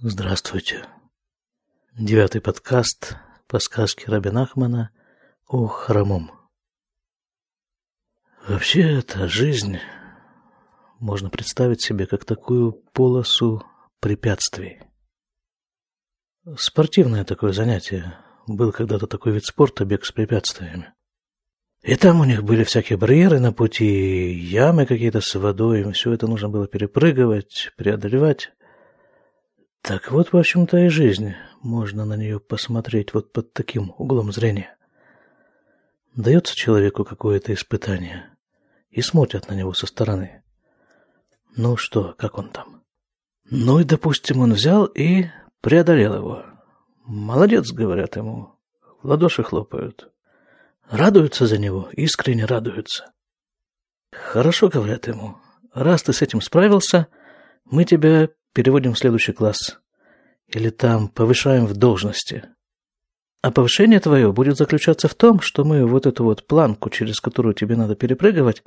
Здравствуйте. Девятый подкаст по сказке Рабин Ахмана о хромом. Вообще, эта жизнь можно представить себе как такую полосу препятствий. Спортивное такое занятие. Был когда-то такой вид спорта бег с препятствиями. И там у них были всякие барьеры на пути, ямы какие-то с водой, все это нужно было перепрыгивать, преодолевать. Так вот, в общем-то, и жизнь. Можно на нее посмотреть вот под таким углом зрения. Дается человеку какое-то испытание, и смотрят на него со стороны. Ну что, как он там? Ну и, допустим, он взял и преодолел его. Молодец, говорят ему. В ладоши хлопают. Радуются за него, искренне радуются. Хорошо, говорят ему. Раз ты с этим справился, мы тебя переводим в следующий класс. Или там повышаем в должности. А повышение твое будет заключаться в том, что мы вот эту вот планку, через которую тебе надо перепрыгивать,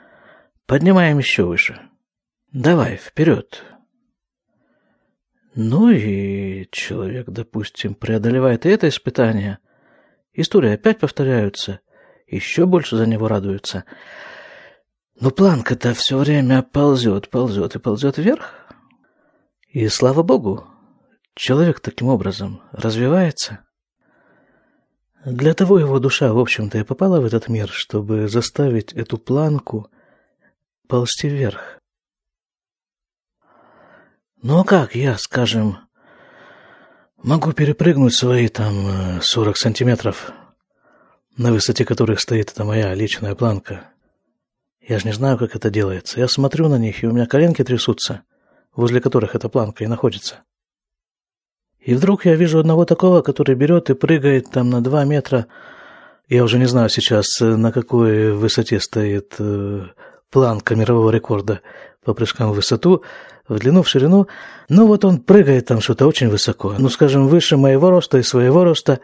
поднимаем еще выше. Давай, вперед. Ну и человек, допустим, преодолевает и это испытание. Истории опять повторяются. Еще больше за него радуются. Но планка-то все время ползет, ползет и ползет вверх. И слава богу, человек таким образом развивается. Для того его душа, в общем-то, и попала в этот мир, чтобы заставить эту планку ползти вверх. Ну а как я, скажем, могу перепрыгнуть свои там 40 сантиметров, на высоте которых стоит эта моя личная планка? Я же не знаю, как это делается. Я смотрю на них, и у меня коленки трясутся возле которых эта планка и находится. И вдруг я вижу одного такого, который берет и прыгает там на два метра. Я уже не знаю сейчас, э, на какой высоте стоит э, планка мирового рекорда по прыжкам в высоту, в длину, в ширину. Ну вот он прыгает там что-то очень высоко, ну скажем, выше моего роста и своего роста.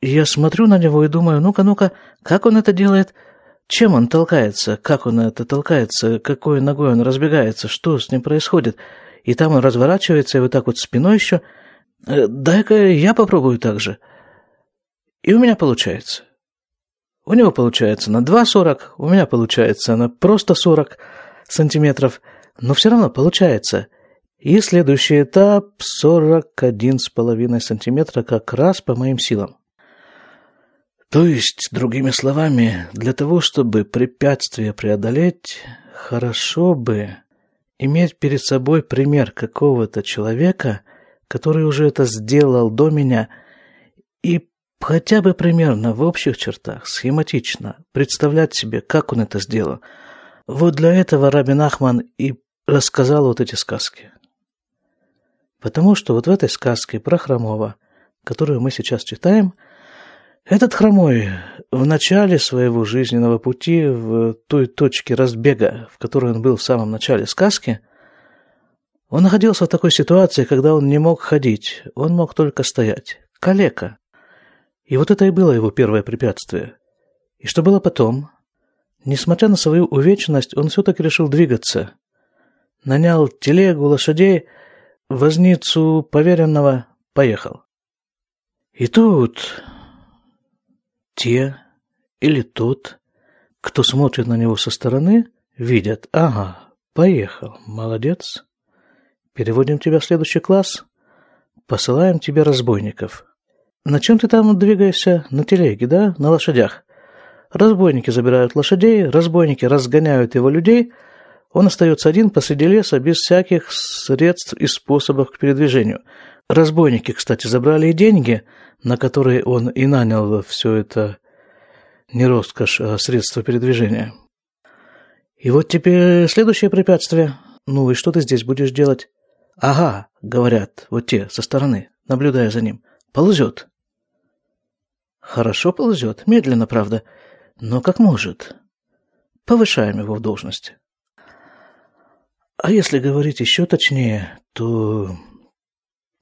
И я смотрю на него и думаю, ну-ка, ну-ка, как он это делает – чем он толкается? Как он это толкается? Какой ногой он разбегается? Что с ним происходит? И там он разворачивается, и вот так вот спиной еще. Э, дай-ка я попробую так же. И у меня получается. У него получается на 2,40, у меня получается на просто 40 сантиметров, но все равно получается. И следующий этап 41,5 сантиметра как раз по моим силам. То есть, другими словами, для того, чтобы препятствие преодолеть, хорошо бы иметь перед собой пример какого-то человека, который уже это сделал до меня, и хотя бы примерно в общих чертах, схематично, представлять себе, как он это сделал. Вот для этого Рабин Ахман и рассказал вот эти сказки. Потому что вот в этой сказке про Хромова, которую мы сейчас читаем – этот хромой в начале своего жизненного пути, в той точке разбега, в которой он был в самом начале сказки, он находился в такой ситуации, когда он не мог ходить, он мог только стоять. Калека. И вот это и было его первое препятствие. И что было потом? Несмотря на свою увечность, он все-таки решил двигаться. Нанял телегу, лошадей, возницу поверенного, поехал. И тут те или тот, кто смотрит на него со стороны, видят, ага, поехал, молодец. Переводим тебя в следующий класс, посылаем тебе разбойников. На чем ты там двигаешься? На телеге, да? На лошадях. Разбойники забирают лошадей, разбойники разгоняют его людей, он остается один посреди леса без всяких средств и способов к передвижению. Разбойники, кстати, забрали и деньги – на которые он и нанял все это не роскошь, а средство передвижения. И вот теперь следующее препятствие. Ну и что ты здесь будешь делать? Ага, говорят, вот те, со стороны, наблюдая за ним. Ползет. Хорошо ползет, медленно, правда, но как может. Повышаем его в должности. А если говорить еще точнее, то,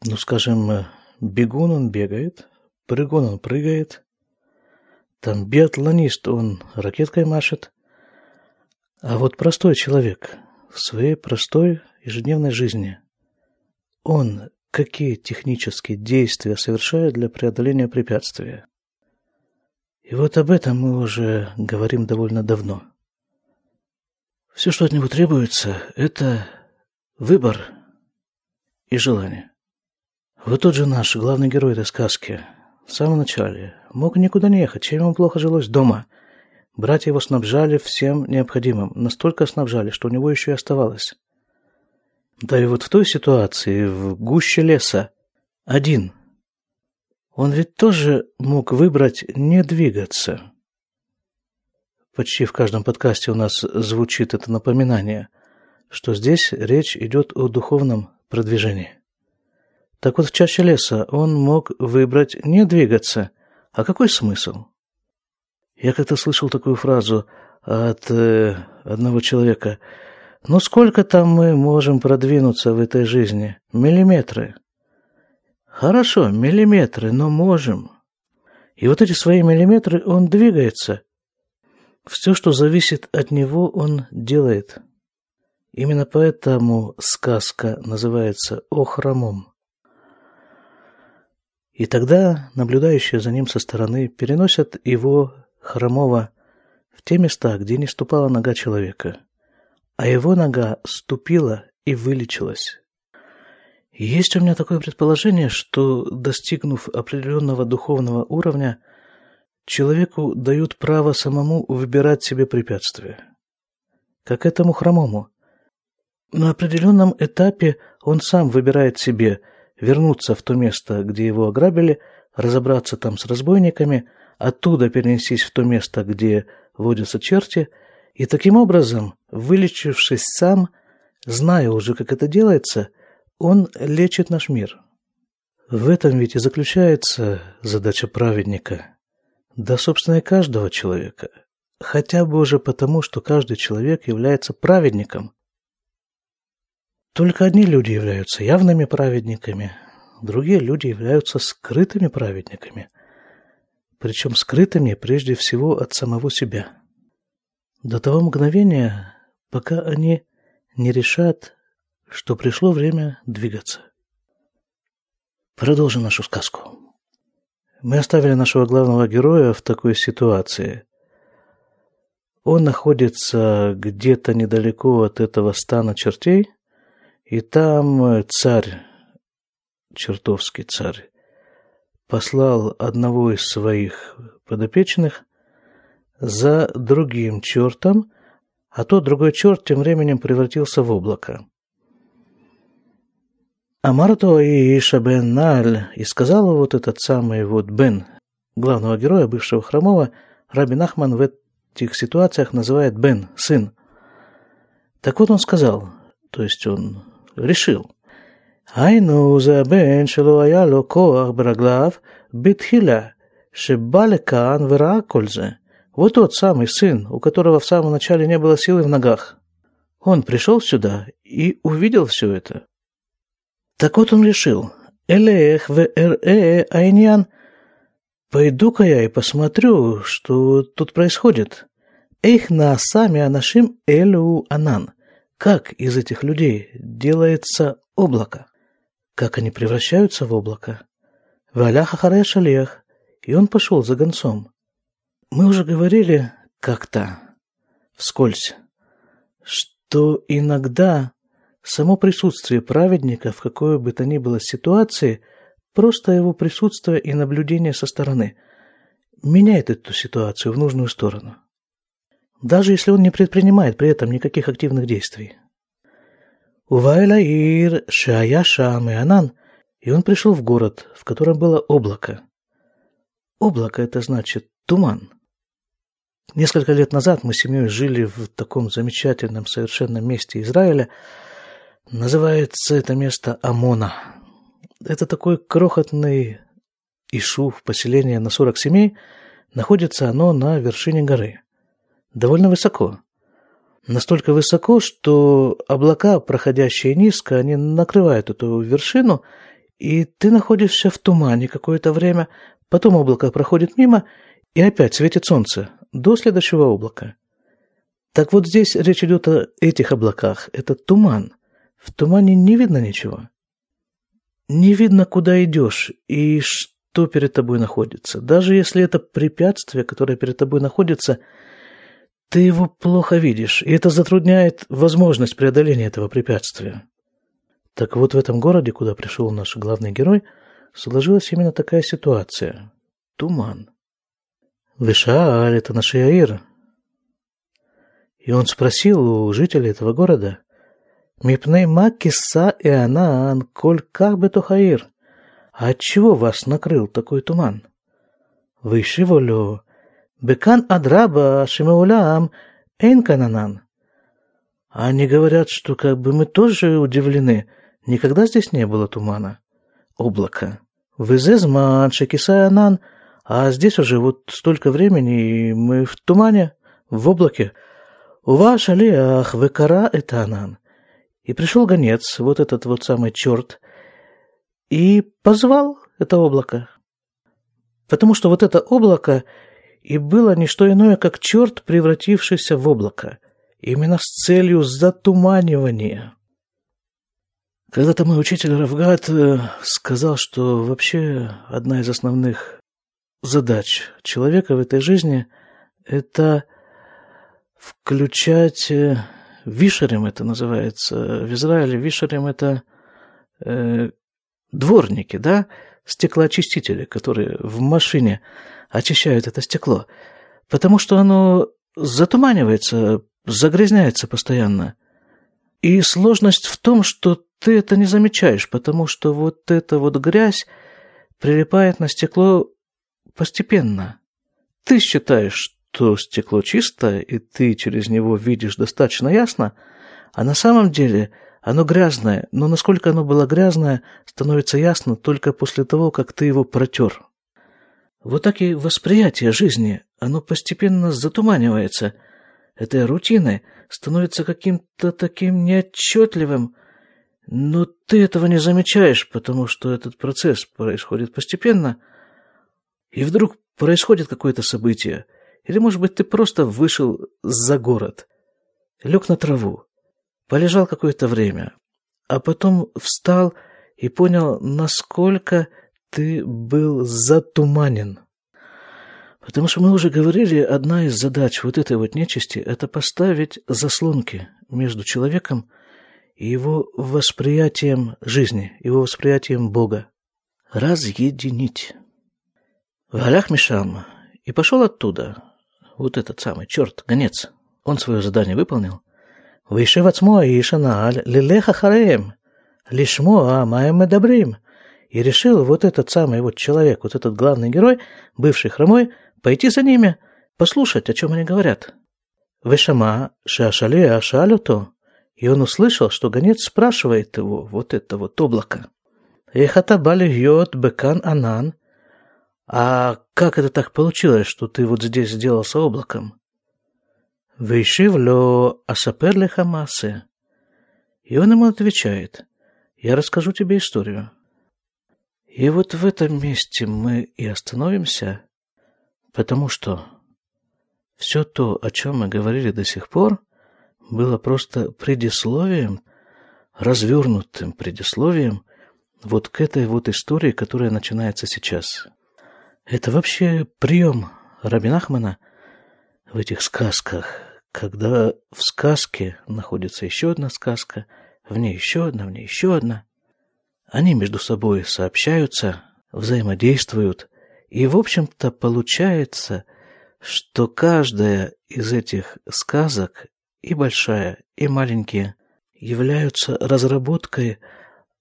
ну, скажем, Бегун он бегает, прыгун он прыгает. Там биатлонист он ракеткой машет. А вот простой человек в своей простой ежедневной жизни, он какие технические действия совершают для преодоления препятствия. И вот об этом мы уже говорим довольно давно. Все, что от него требуется, это выбор и желание. Вот тот же наш главный герой этой сказки в самом начале мог никуда не ехать, чем ему плохо жилось дома. Братья его снабжали всем необходимым, настолько снабжали, что у него еще и оставалось. Да и вот в той ситуации, в гуще леса, один. Он ведь тоже мог выбрать не двигаться. Почти в каждом подкасте у нас звучит это напоминание, что здесь речь идет о духовном продвижении. Так вот, в чаще леса он мог выбрать не двигаться. А какой смысл? Я как-то слышал такую фразу от э, одного человека – ну сколько там мы можем продвинуться в этой жизни? Миллиметры. Хорошо, миллиметры, но можем. И вот эти свои миллиметры он двигается. Все, что зависит от него, он делает. Именно поэтому сказка называется «О хромом». И тогда наблюдающие за ним со стороны переносят его, хромого, в те места, где не ступала нога человека – а его нога ступила и вылечилась. есть у меня такое предположение, что, достигнув определенного духовного уровня, человеку дают право самому выбирать себе препятствия. Как этому хромому. На определенном этапе он сам выбирает себе вернуться в то место, где его ограбили, разобраться там с разбойниками, оттуда перенестись в то место, где водятся черти – и таким образом, вылечившись сам, зная уже, как это делается, он лечит наш мир. В этом ведь и заключается задача праведника. Да, собственно, и каждого человека. Хотя бы уже потому, что каждый человек является праведником. Только одни люди являются явными праведниками, другие люди являются скрытыми праведниками. Причем скрытыми прежде всего от самого себя до того мгновения, пока они не решат, что пришло время двигаться. Продолжим нашу сказку. Мы оставили нашего главного героя в такой ситуации. Он находится где-то недалеко от этого стана чертей, и там царь, чертовский царь, послал одного из своих подопечных за другим чертом, а тот другой черт тем временем превратился в облако. Амарто и Иша бен Наль, и сказал вот этот самый вот Бен, главного героя, бывшего хромого, Раби Нахман в этих ситуациях называет Бен, сын. Так вот он сказал, то есть он решил, היינו זה הבן שלא היה לו כוח ברגליו בתחילה, שבא לכאן וראה כל זה. Вот тот самый сын, у которого в самом начале не было силы в ногах. Он пришел сюда и увидел все это. Так вот он решил, «Элех в эр айньян» Пойду-ка я и посмотрю, что тут происходит. Эйх на сами анашим элю анан. Как из этих людей делается облако? Как они превращаются в облако? Валяха харе шалех. И он пошел за гонцом. Мы уже говорили как-то вскользь, что иногда само присутствие праведника в какой бы то ни было ситуации, просто его присутствие и наблюдение со стороны меняет эту ситуацию в нужную сторону. Даже если он не предпринимает при этом никаких активных действий. Увайлаир Шая Шам и Анан, и он пришел в город, в котором было облако. Облако – это значит туман. Несколько лет назад мы с семьей жили в таком замечательном совершенно месте Израиля. Называется это место Амона. Это такой крохотный Ишув, поселение на 40 семей. Находится оно на вершине горы. Довольно высоко. Настолько высоко, что облака, проходящие низко, они накрывают эту вершину, и ты находишься в тумане какое-то время, потом облако проходит мимо, и опять светит солнце до следующего облака. Так вот здесь речь идет о этих облаках. Это туман. В тумане не видно ничего. не видно, куда идешь и что перед тобой находится. Даже если это препятствие, которое перед тобой находится, ты его плохо видишь, и это затрудняет возможность преодоления этого препятствия. Так вот, в этом городе, куда пришел наш главный герой, сложилась именно такая ситуация. Туман. Вишааль – это наш Яир. И он спросил у жителей этого города, «Мипней макиса и анан, коль как бы тухаир, а отчего вас накрыл такой туман?» Вышиволю, бекан адраба шимаулям эйн кананан. Они говорят, что как бы мы тоже удивлены, Никогда здесь не было тумана. Облако. Вызезман, Шекисаянан. А здесь уже вот столько времени, и мы в тумане, в облаке. У вас алиах векара этанан. И пришел гонец, вот этот вот самый черт, и позвал это облако. Потому что вот это облако и было не что иное, как черт, превратившийся в облако. Именно с целью затуманивания. Когда-то мой учитель Равгат э, сказал, что вообще одна из основных задач человека в этой жизни – это включать э, вишерем, это называется. В Израиле вишерем – это э, дворники, да, стеклоочистители, которые в машине очищают это стекло, потому что оно затуманивается, загрязняется постоянно. И сложность в том, что ты это не замечаешь, потому что вот эта вот грязь прилипает на стекло постепенно. Ты считаешь, что стекло чистое, и ты через него видишь достаточно ясно, а на самом деле оно грязное, но насколько оно было грязное, становится ясно только после того, как ты его протер. Вот так и восприятие жизни, оно постепенно затуманивается. Этой рутиной становится каким-то таким неотчетливым, но ты этого не замечаешь, потому что этот процесс происходит постепенно, и вдруг происходит какое-то событие. Или, может быть, ты просто вышел за город, лег на траву, полежал какое-то время, а потом встал и понял, насколько ты был затуманен. Потому что мы уже говорили, одна из задач вот этой вот нечисти – это поставить заслонки между человеком его восприятием жизни, его восприятием Бога. Разъединить. Валях Мишам и пошел оттуда. Вот этот самый черт, гонец. Он свое задание выполнил. Вышев отсмо и шанааль лилеха хареем. Лишмо а маем медабрим. И решил вот этот самый вот человек, вот этот главный герой, бывший хромой, пойти за ними, послушать, о чем они говорят. Вышама шашали ашалюто. И он услышал, что гонец спрашивает его, вот это вот облако. Эхата йод бекан анан. А как это так получилось, что ты вот здесь сделался облаком? Вейшивло асапер лехамасе. И он ему отвечает, я расскажу тебе историю. И вот в этом месте мы и остановимся, потому что все то, о чем мы говорили до сих пор, было просто предисловием, развернутым предисловием вот к этой вот истории, которая начинается сейчас. Это вообще прием Рабинахмана в этих сказках, когда в сказке находится еще одна сказка, в ней еще одна, в ней еще одна. Они между собой сообщаются, взаимодействуют, и, в общем-то, получается, что каждая из этих сказок и большая, и маленькие, являются разработкой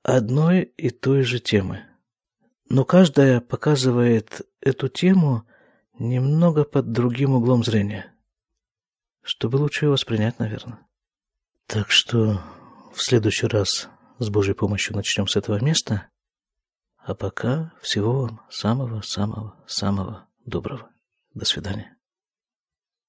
одной и той же темы. Но каждая показывает эту тему немного под другим углом зрения, чтобы лучше ее воспринять, наверное. Так что в следующий раз с Божьей помощью начнем с этого места. А пока всего вам самого-самого-самого доброго. До свидания.